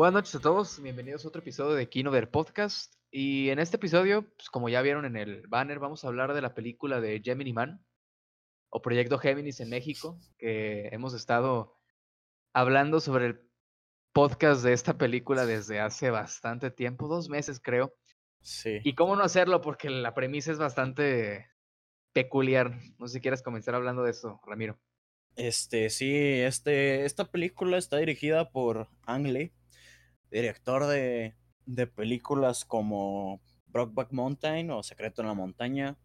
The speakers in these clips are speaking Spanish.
Buenas noches a todos, bienvenidos a otro episodio de Kinover Podcast. Y en este episodio, pues como ya vieron en el banner, vamos a hablar de la película de Gemini Man o Proyecto Géminis en México, que hemos estado hablando sobre el podcast de esta película desde hace bastante tiempo, dos meses creo. Sí. Y cómo no hacerlo, porque la premisa es bastante peculiar. No sé si quieres comenzar hablando de eso, Ramiro. Este, sí, este, esta película está dirigida por Ang Lee, director de, de películas como Brockback Mountain o Secreto en la Montaña,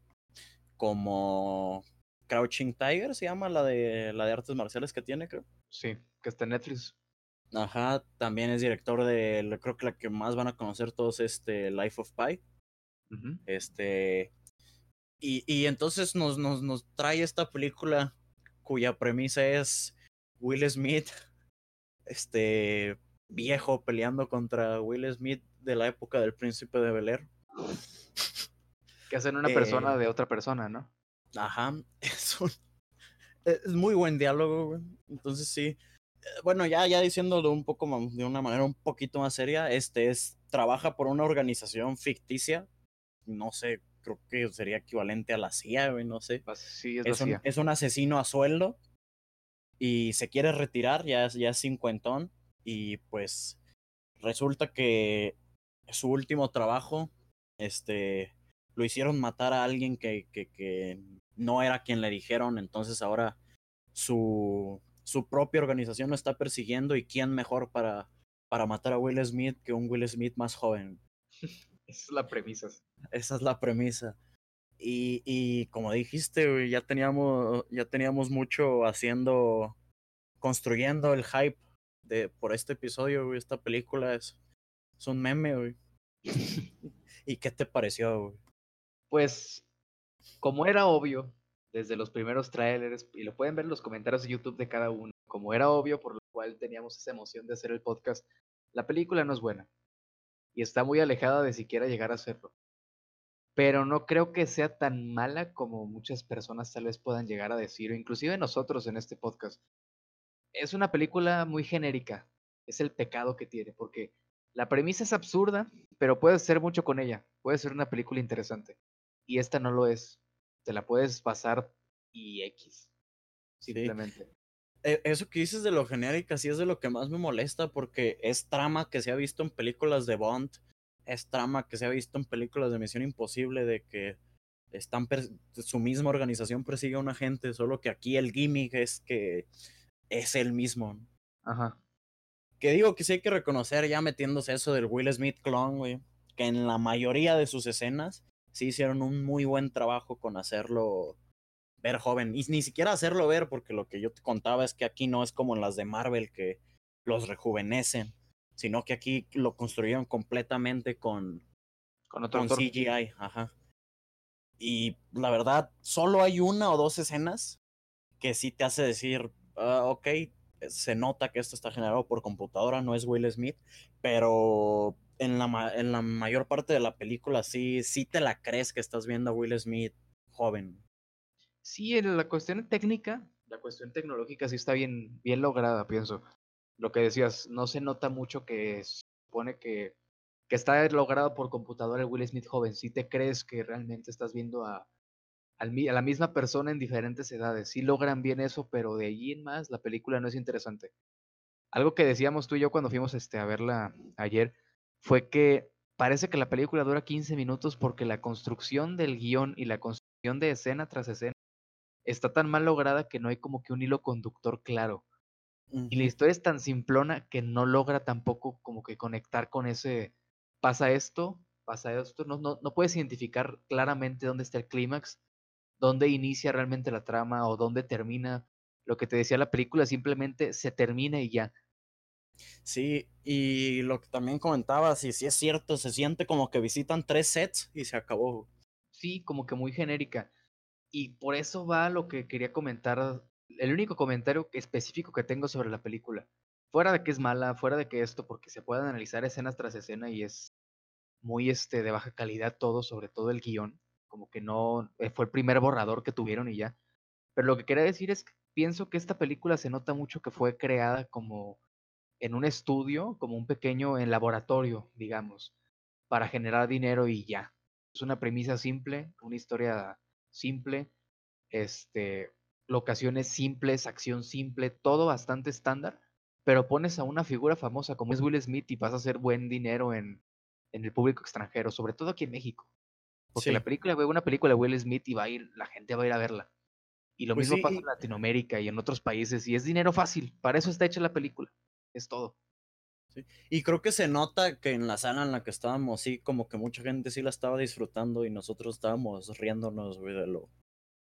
como Crouching Tiger, se llama la de la de artes marciales que tiene, creo. Sí, que está en Netflix. Ajá, también es director de, creo que la que más van a conocer todos, este, Life of Pi. Este, y, y entonces nos, nos, nos trae esta película cuya premisa es Will Smith, este viejo peleando contra Will Smith de la época del príncipe de Bel Air. Que hacen una persona Eh, de otra persona, ¿no? Ajá, es un es muy buen diálogo, güey. Entonces sí. Eh, Bueno, ya, ya diciéndolo un poco ma- de una manera un poquito más seria, este es, trabaja por una organización ficticia. No sé, creo que sería equivalente a la CIA, güey, no sé. Sí, es, la es un, es un asesino a sueldo y se quiere retirar, ya, ya es cincuentón y pues resulta que su último trabajo, este, lo hicieron matar a alguien que, que, que no era quien le dijeron, entonces ahora su, su propia organización lo está persiguiendo y quién mejor para, para matar a Will Smith que un Will Smith más joven. Esa es la premisa. Esa es la premisa. Y, y como dijiste, ya teníamos, ya teníamos mucho haciendo, construyendo el hype de, por este episodio, güey. Esta película es, es un meme, güey. ¿Y qué te pareció, güey? Pues, como era obvio, desde los primeros trailers, y lo pueden ver en los comentarios de YouTube de cada uno, como era obvio, por lo cual teníamos esa emoción de hacer el podcast, la película no es buena. Y está muy alejada de siquiera llegar a serlo. Pero no creo que sea tan mala como muchas personas tal vez puedan llegar a decir, o inclusive nosotros en este podcast. Es una película muy genérica. Es el pecado que tiene, porque la premisa es absurda, pero puedes hacer mucho con ella. Puede ser una película interesante. Y esta no lo es. Te la puedes pasar y X. Simplemente. Eh, Eso que dices de lo genérica sí es de lo que más me molesta porque es trama que se ha visto en películas de Bond, es trama que se ha visto en películas de Misión Imposible de que están su misma organización persigue a un agente, solo que aquí el gimmick es que es el mismo. Ajá. Que digo que sí hay que reconocer ya metiéndose eso del Will Smith clone, güey, que en la mayoría de sus escenas sí hicieron un muy buen trabajo con hacerlo ver joven. Y ni siquiera hacerlo ver, porque lo que yo te contaba es que aquí no es como en las de Marvel que los rejuvenecen, sino que aquí lo construyeron completamente con, Con otro con. CGI, ajá. Y la verdad, solo hay una o dos escenas que sí te hace decir, "Ah, ok, se nota que esto está generado por computadora, no es Will Smith, pero en la, en la mayor parte de la película sí, sí te la crees que estás viendo a Will Smith joven. Sí, en la cuestión técnica, la cuestión tecnológica sí está bien, bien lograda, pienso. Lo que decías, no se nota mucho que supone que, que está logrado por computadora el Will Smith joven. Sí te crees que realmente estás viendo a, a la misma persona en diferentes edades. Sí logran bien eso, pero de allí en más la película no es interesante. Algo que decíamos tú y yo cuando fuimos este, a verla ayer fue que parece que la película dura 15 minutos porque la construcción del guion y la construcción de escena tras escena está tan mal lograda que no hay como que un hilo conductor claro. Y la historia es tan simplona que no logra tampoco como que conectar con ese pasa esto, pasa esto, no, no, no puedes identificar claramente dónde está el clímax, dónde inicia realmente la trama o dónde termina. Lo que te decía la película simplemente se termina y ya. Sí, y lo que también comentabas, y sí es cierto, se siente como que visitan tres sets y se acabó. Sí, como que muy genérica. Y por eso va lo que quería comentar, el único comentario específico que tengo sobre la película. Fuera de que es mala, fuera de que esto, porque se pueden analizar escena tras escena y es muy este, de baja calidad todo, sobre todo el guion. Como que no eh, fue el primer borrador que tuvieron y ya. Pero lo que quería decir es que pienso que esta película se nota mucho que fue creada como en un estudio, como un pequeño en laboratorio, digamos, para generar dinero y ya. Es una premisa simple, una historia simple, este, locaciones simples, acción simple, todo bastante estándar, pero pones a una figura famosa como es Will Smith y vas a hacer buen dinero en, en el público extranjero, sobre todo aquí en México. Porque la película, una película de Will Smith y va a ir, la gente va a ir a verla. Y lo pues mismo pasa en Latinoamérica y en otros países, y es dinero fácil, para eso está hecha la película, es todo. Y creo que se nota que en la sala en la que estábamos, sí, como que mucha gente sí la estaba disfrutando y nosotros estábamos riéndonos, güey, de lo,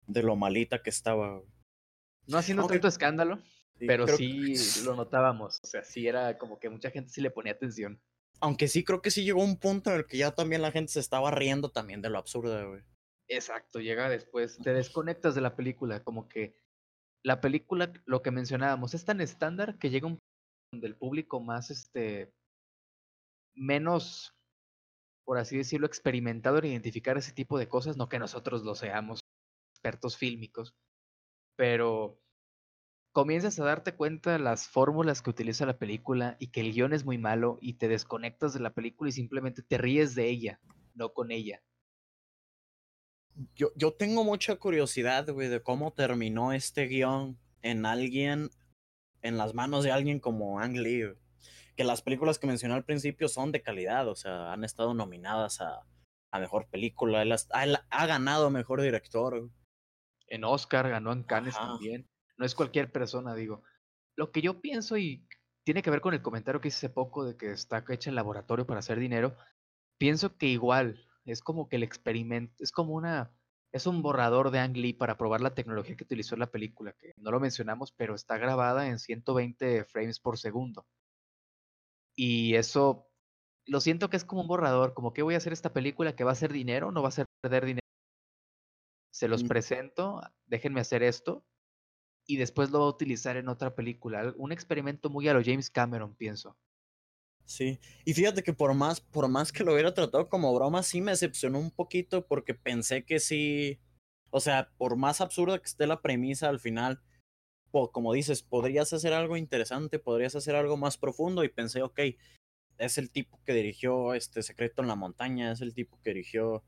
de lo malita que estaba. No haciendo tanto escándalo, pero sí lo notábamos. O sea, sí era como que mucha gente sí le ponía atención. Aunque sí creo que sí llegó un punto en el que ya también la gente se estaba riendo también de lo absurdo, güey. Exacto, llega después, te desconectas de la película, como que la película, lo que mencionábamos, es tan estándar que llega un del público más, este, menos, por así decirlo, experimentado en identificar ese tipo de cosas, no que nosotros lo seamos expertos fílmicos, pero comienzas a darte cuenta de las fórmulas que utiliza la película y que el guion es muy malo y te desconectas de la película y simplemente te ríes de ella, no con ella. Yo, yo tengo mucha curiosidad, güey, de cómo terminó este guion en alguien en las manos de alguien como Ang Lee. Que las películas que mencioné al principio son de calidad, o sea, han estado nominadas a, a mejor película. Él ha, ganado mejor director. En Oscar, ganó en Cannes también. No es cualquier persona, digo. Lo que yo pienso y tiene que ver con el comentario que hice hace poco de que está hecha en laboratorio para hacer dinero. Pienso que igual es como que el experimento, es como una es un borrador de Ang Lee para probar la tecnología que utilizó en la película, que no lo mencionamos, pero está grabada en 120 frames por segundo. Y eso, lo siento que es como un borrador, como que voy a hacer esta película que va a ser dinero, no va a ser perder dinero. Se los mm. presento, déjenme hacer esto, y después lo va a utilizar en otra película. Un experimento muy a lo James Cameron, pienso. Sí, y fíjate que por más, por más que lo hubiera tratado como broma, sí me decepcionó un poquito porque pensé que sí, o sea, por más absurda que esté la premisa al final, como dices, podrías hacer algo interesante, podrías hacer algo más profundo y pensé, ok, es el tipo que dirigió este Secreto en la Montaña, es el tipo que dirigió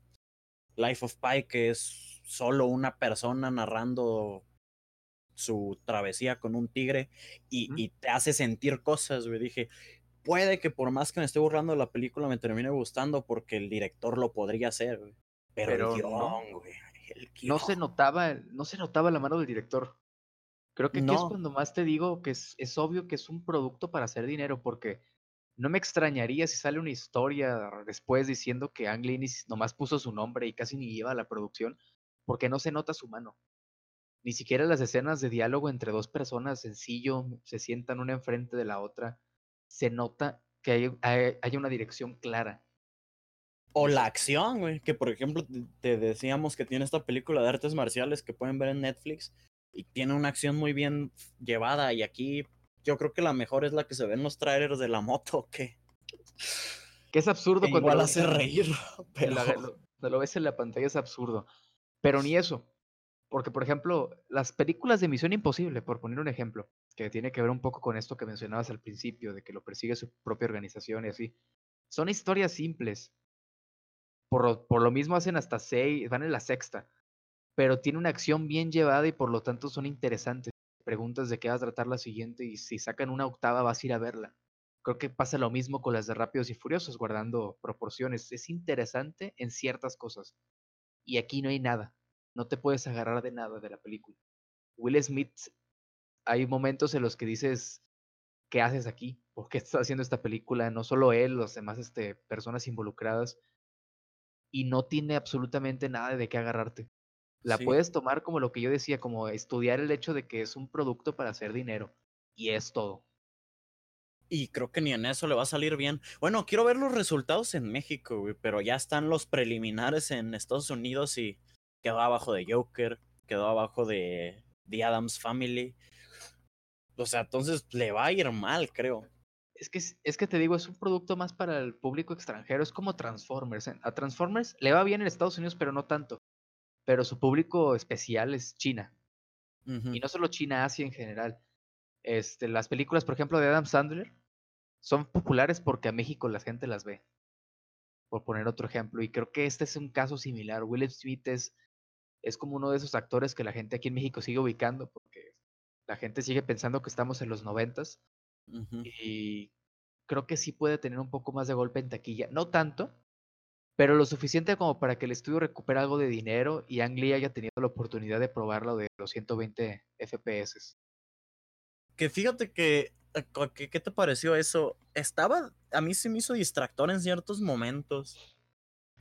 Life of Pi, que es solo una persona narrando su travesía con un tigre y, y te hace sentir cosas, güey. Dije, puede que por más que me esté burlando de la película me termine gustando porque el director lo podría hacer, Pero, el no, güey. No se notaba, no se notaba la mano del director. Creo que aquí es cuando más te digo que es, es obvio que es un producto para hacer dinero, porque no me extrañaría si sale una historia después diciendo que Ang Lee nomás puso su nombre y casi ni lleva la producción, porque no se nota su mano. Ni siquiera las escenas de diálogo entre dos personas sencillo se sientan una enfrente de la otra se nota que hay, hay, una dirección clara. O la acción, güey, que por ejemplo te decíamos que tiene esta película de artes marciales que pueden ver en Netflix y tiene una acción muy bien llevada y aquí yo creo que la mejor es la que se ve en los trailers de la moto, que que es absurdo cuando igual hace reír, pero lo, lo ves en la pantalla es absurdo. Pero ni eso, porque por ejemplo, las películas de Misión Imposible, por poner un ejemplo, que tiene que ver un poco con esto que mencionabas al principio, de que lo persigue su propia organización y así. Son historias simples. Por lo, por lo mismo hacen hasta seis, van en la sexta, pero tiene una acción bien llevada y por lo tanto son interesantes. Preguntas de qué va a tratar la siguiente y si sacan una octava vas a ir a verla. Creo que pasa lo mismo con las de Rápidos y Furiosos, guardando proporciones. Es interesante en ciertas cosas. Y aquí no hay nada. No te puedes agarrar de nada de la película. Will Smith hay momentos en los que dices, ¿qué haces aquí? ¿Por qué estás haciendo esta película? No solo él, los demás este, personas involucradas. Y no tiene absolutamente nada de qué agarrarte. La puedes tomar como lo que yo decía, como estudiar el hecho de que es un producto para hacer dinero. Y es todo. Y creo que ni en eso le va a salir bien. Bueno, quiero ver los resultados en México, pero ya están los preliminares en Estados Unidos y quedó abajo de Joker, quedó abajo de The Adams Family. O sea, entonces le va a ir mal, creo. Es que, es que te digo, es un producto más para el público extranjero, es como Transformers. A Transformers le va bien en Estados Unidos, pero no tanto. Pero su público especial es China. Y no solo China, Asia en general. Este, las películas, por ejemplo, de Adam Sandler, son populares porque a México la gente las ve. Por poner otro ejemplo. Y creo que este es un caso similar. Will Smith es, es como uno de esos actores que la gente aquí en México sigue ubicando porque la gente sigue pensando que estamos en los noventas. Y creo que sí puede tener un poco más de golpe en taquilla. No tanto, pero lo suficiente como para que el estudio recupere algo de dinero y Ang Lee haya tenido la oportunidad de probarlo de los 120 FPS. Que fíjate que, eh, ¿qué te pareció eso? Estaba, a mí se me hizo distractor en ciertos momentos.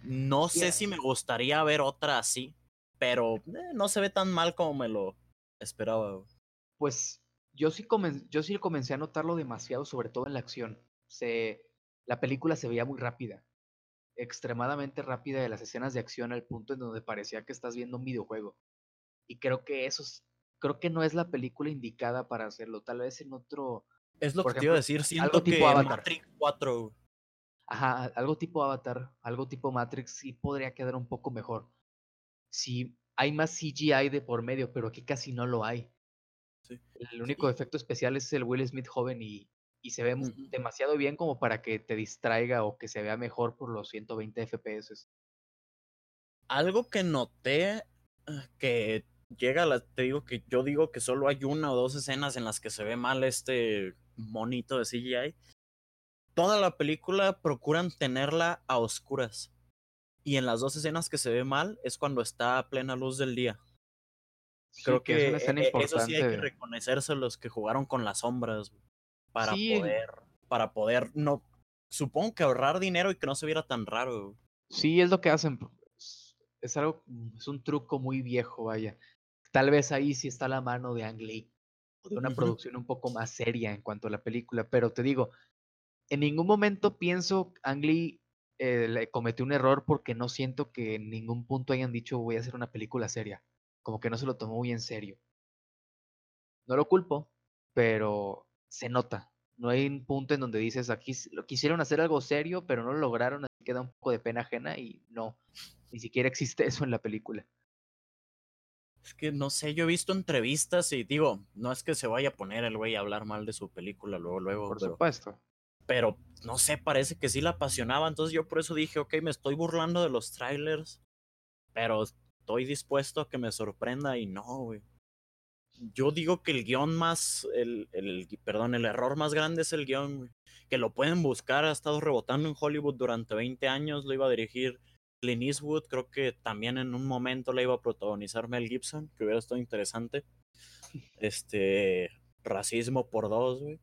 No sé si me gustaría ver otra así, pero eh, no se ve tan mal como me lo esperaba. Pues yo sí, yo sí comencé a notarlo demasiado, sobre todo en la acción. Se, la película se veía muy rápida extremadamente rápida de las escenas de acción al punto en donde parecía que estás viendo un videojuego. Y creo que eso creo que no es la película indicada para hacerlo, tal vez en otro Es lo que te iba a decir, siento algo tipo Avatar. Matrix 4. Ajá, algo tipo Avatar, algo tipo Matrix sí podría quedar un poco mejor. Si hay más CGI de por medio, pero aquí casi no lo hay. El único efecto especial es el Will Smith joven y y se ve demasiado bien como para que te distraiga o que se vea mejor por los 120 FPS. Algo que noté ah, que llega a la, te digo que yo digo que solo hay una o dos escenas en las que se ve mal este monito de CGI. Toda la película procuran tenerla a oscuras. Y en las dos escenas que se ve mal es cuando está a plena luz del día. Creo que, es una escena importante. eso sí hay que reconocerse los que jugaron con las sombras para poder, para poder, no, supongo que ahorrar dinero y que no se viera tan raro. Sí, es lo que hacen. Es algo, es un truco muy viejo, vaya. Tal vez ahí sí está la mano de Ang Lee, o de una producción un poco más seria en cuanto a la película, pero te digo, en ningún momento pienso Ang Lee eh, le cometió un error porque no siento que en ningún punto hayan dicho voy a hacer una película seria. Como que no se lo tomó muy en serio. No lo culpo, pero se nota. No hay un punto en donde dices, aquí lo quisieron hacer algo serio, pero no lo lograron, así queda un poco de pena ajena y no, ni siquiera existe eso en la película. Es que no sé, yo he visto entrevistas y digo, no es que se vaya a poner el güey a hablar mal de su película luego, luego. Por supuesto. Pero no sé, parece que sí la apasionaba, entonces yo por eso dije, ok, me estoy burlando de los trailers, pero estoy dispuesto a que me sorprenda y no, güey yo digo que el guion más, el, el, perdón, el error más grande es el guion, que lo pueden buscar, ha estado rebotando en Hollywood durante 20 años, lo iba a dirigir Clint Eastwood, creo que también en un momento le iba a protagonizar Mel Gibson, que hubiera estado interesante. Este, racismo por dos, güey.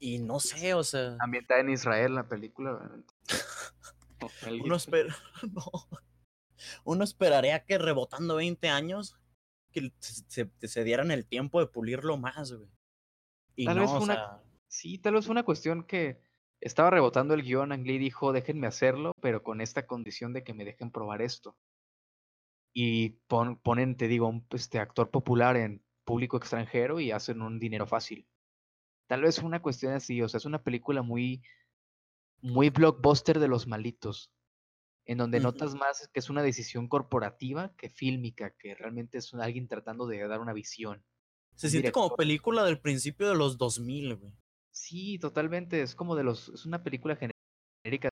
Y no sé, o sea... También está en Israel la película. Uno, espera, no. Uno esperaría que rebotando 20 años que se, se, dieran el tiempo de pulirlo más, güey. Y tal vez una, Sí, tal vez una cuestión que estaba rebotando el guion, Ang Lee dijo, déjenme hacerlo, pero con esta condición de que me dejen probar esto. Y ponen, te digo, un este, actor popular en público extranjero y hacen un dinero fácil. Tal vez una cuestión así, o sea, es una película muy, muy blockbuster de los malitos en donde notas más que es una decisión corporativa que fílmica, que realmente es alguien tratando de dar una visión. Se siente como película del principio de los 2000, güey. Sí, totalmente, es como de los, es una película genérica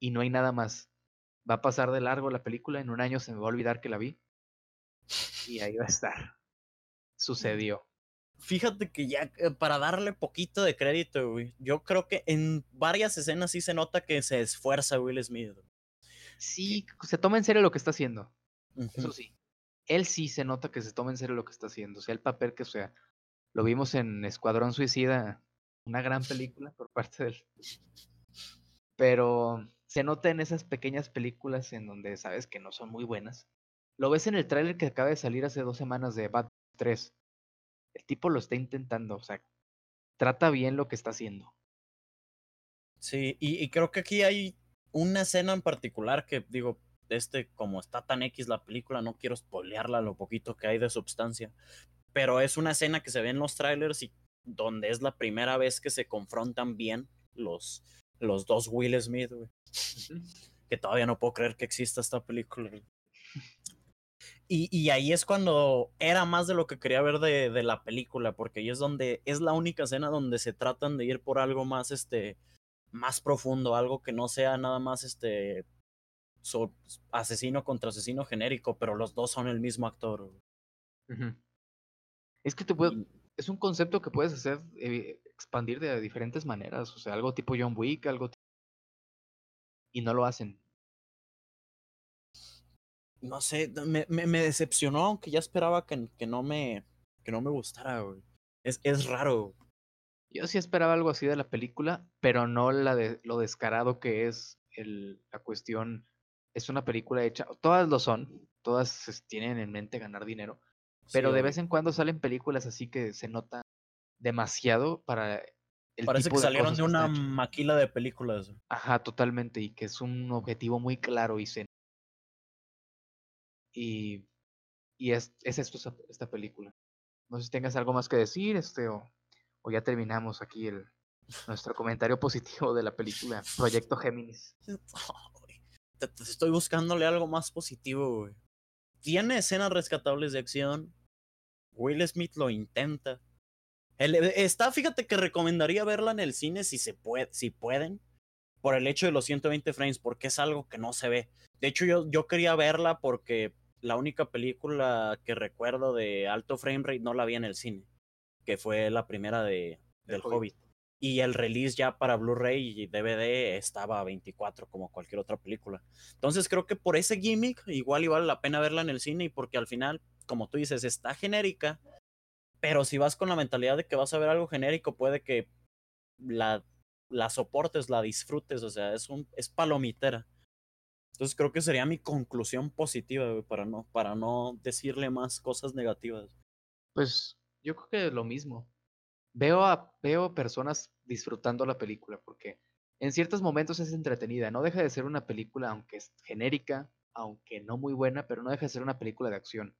y no hay nada más. Va a pasar de largo la película, en un año se me va a olvidar que la vi y ahí va a estar. Sucedió. Fíjate que ya eh, para darle poquito de crédito, güey, yo creo que en varias escenas sí se nota que se esfuerza Will Smith. Sí, se toma en serio lo que está haciendo. Eso sí. Él sí se nota que se toma en serio lo que está haciendo. O sea, el papel que sea. Lo vimos en Escuadrón Suicida, una gran película por parte de él. Pero se nota en esas pequeñas películas en donde sabes que no son muy buenas. Lo ves en el tráiler que acaba de salir hace dos semanas de Bat 3 el tipo lo está intentando, o sea, trata bien lo que está haciendo. Sí, y, creo que aquí hay una escena en particular que digo, este, como está tan X la película, no quiero spoilearla lo poquito que hay de substancia, pero es una escena que se ve en los trailers y donde es la primera vez que se confrontan bien los, los dos Will Smith, güey. Que todavía no puedo creer que exista esta película. Y, y, ahí es cuando era más de lo que quería ver de, de, la película, porque ahí es donde es la única escena donde se tratan de ir por algo más, este, más profundo, algo que no sea nada más, este, so, asesino contra asesino genérico, pero los dos son el mismo actor. Uh -huh. Es que te puedo, es un concepto que puedes hacer, eh, expandir de diferentes maneras, o sea, algo tipo John Wick, algo y no lo hacen. No sé, me, me, me decepcionó, aunque ya esperaba que, que, no me que no me gustara, güey. Es, es raro. Yo sí esperaba algo así de la película, pero no la de lo descarado que es el, la cuestión. Es una película hecha, todas lo son, todas tienen en mente ganar dinero, pero sí, de vez en cuando salen películas así que se nota demasiado para el Parece tipo que salieron de una maquila de películas. Ajá, totalmente, y que es un objetivo muy claro y se y, y es, es esto esta, película. No sé si tengas algo más que decir, este, o, o ya terminamos aquí el, nuestro comentario positivo de la película Proyecto Géminis. Estoy buscándole algo más positivo, güey. Tiene escenas rescatables de acción. Will Smith lo intenta. El, está, fíjate que recomendaría verla en el cine si se puede, si pueden, por el hecho de los 120 frames, porque es algo que no se ve. De hecho, yo, yo quería verla porque la única película que recuerdo de alto frame rate no la vi en el cine, que fue la primera de, del Hobbit. Hobbit. Y el release ya para Blu-ray y DVD estaba a 24 como cualquier otra película. Entonces creo que por ese gimmick igual y vale la pena verla en el cine y porque al final, como tú dices, está genérica, pero si vas con la mentalidad de que vas a ver algo genérico, puede que la, la soportes, la disfrutes, o sea, es, un, es palomitera. Entonces creo que sería mi conclusión positiva, para no, para no decirle más cosas negativas. Pues yo creo que lo mismo. Veo a veo personas disfrutando la película porque en ciertos momentos es entretenida. No deja de ser una película, aunque es genérica, aunque no muy buena, pero no deja de ser una película de acción.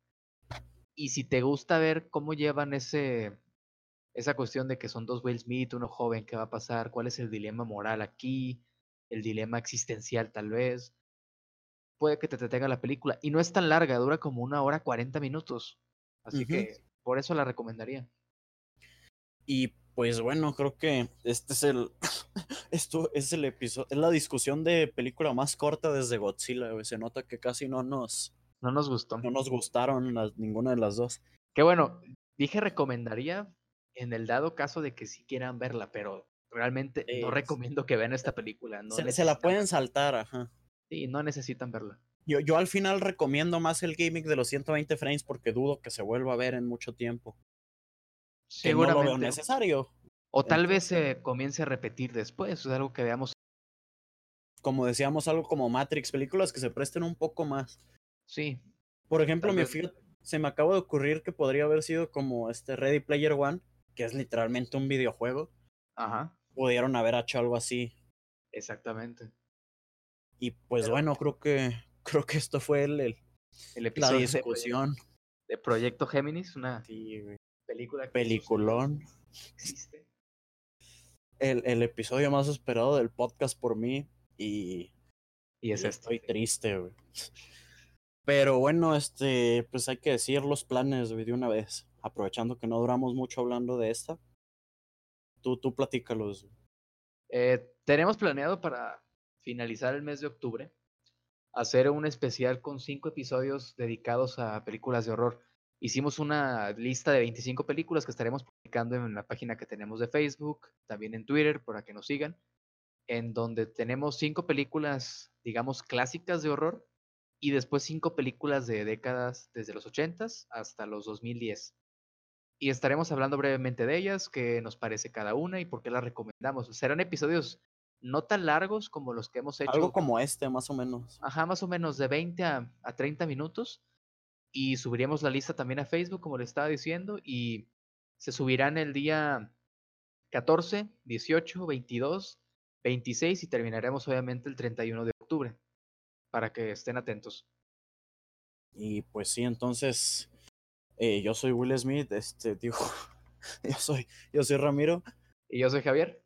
Y si te gusta ver cómo llevan ese esa cuestión de que son dos Will Smith, uno joven, ¿qué va a pasar? ¿Cuál es el dilema moral aquí? El dilema existencial tal vez puede que te detenga la película. Y no es tan larga, dura como una hora 40 minutos. Así uh -huh. que por eso la recomendaría. Y pues bueno, creo que este es el. Esto es el episodio. Es la discusión de película más corta desde Godzilla. Se nota que casi no nos. No nos gustó. No nos gustaron las, ninguna de las dos. Qué bueno. Dije recomendaría en el dado caso de que sí quieran verla, pero realmente eh, no recomiendo que vean esta película. No se, se la pueden saltar, ajá. Sí, no necesitan verla. Yo, yo al final recomiendo más el gimmick de los 120 frames porque dudo que se vuelva a ver en mucho tiempo. Seguramente. no lo veo necesario. O tal Entonces, vez se comience a repetir después, es algo que veamos. Como decíamos, algo como Matrix, películas que se presten un poco más. Sí. Por ejemplo, me se me acaba de ocurrir que podría haber sido como este Ready Player One, que es literalmente un videojuego. Ajá. Pudieron haber hecho algo así. Exactamente. Y pues Pero, bueno, creo que creo que esto fue el, el, el episodio la discusión de, de Proyecto Géminis, una sí, película peliculón. Existe. El, el, episodio más esperado del podcast por mí y y es y esto. estoy triste, güey. Pero bueno, este, pues hay que decir los planes, güey, de una vez, aprovechando que no duramos mucho hablando de esta. Tú, tú platícalos. Eh, tenemos planeado para finalizar el mes de octubre, hacer un especial con cinco episodios dedicados a películas de horror. Hicimos una lista de 25 películas que estaremos publicando en la página que tenemos de Facebook, también en Twitter, para que nos sigan, en donde tenemos cinco películas, digamos, clásicas de horror y después cinco películas de décadas desde los 80s hasta los 2010. Y estaremos hablando brevemente de ellas, qué nos parece cada una y por qué las recomendamos. Serán episodios no tan largos como los que hemos hecho. Algo como este, más o menos. Ajá, más o menos de 20 a, a 30 minutos. Y subiríamos la lista también a Facebook, como le estaba diciendo. Y se subirán el día 14, 18, 22, 26 y terminaremos obviamente el 31 de octubre. Para que estén atentos. Y pues sí, entonces eh, yo soy Will Smith, este, digo, yo soy, yo soy Ramiro. Y yo soy Javier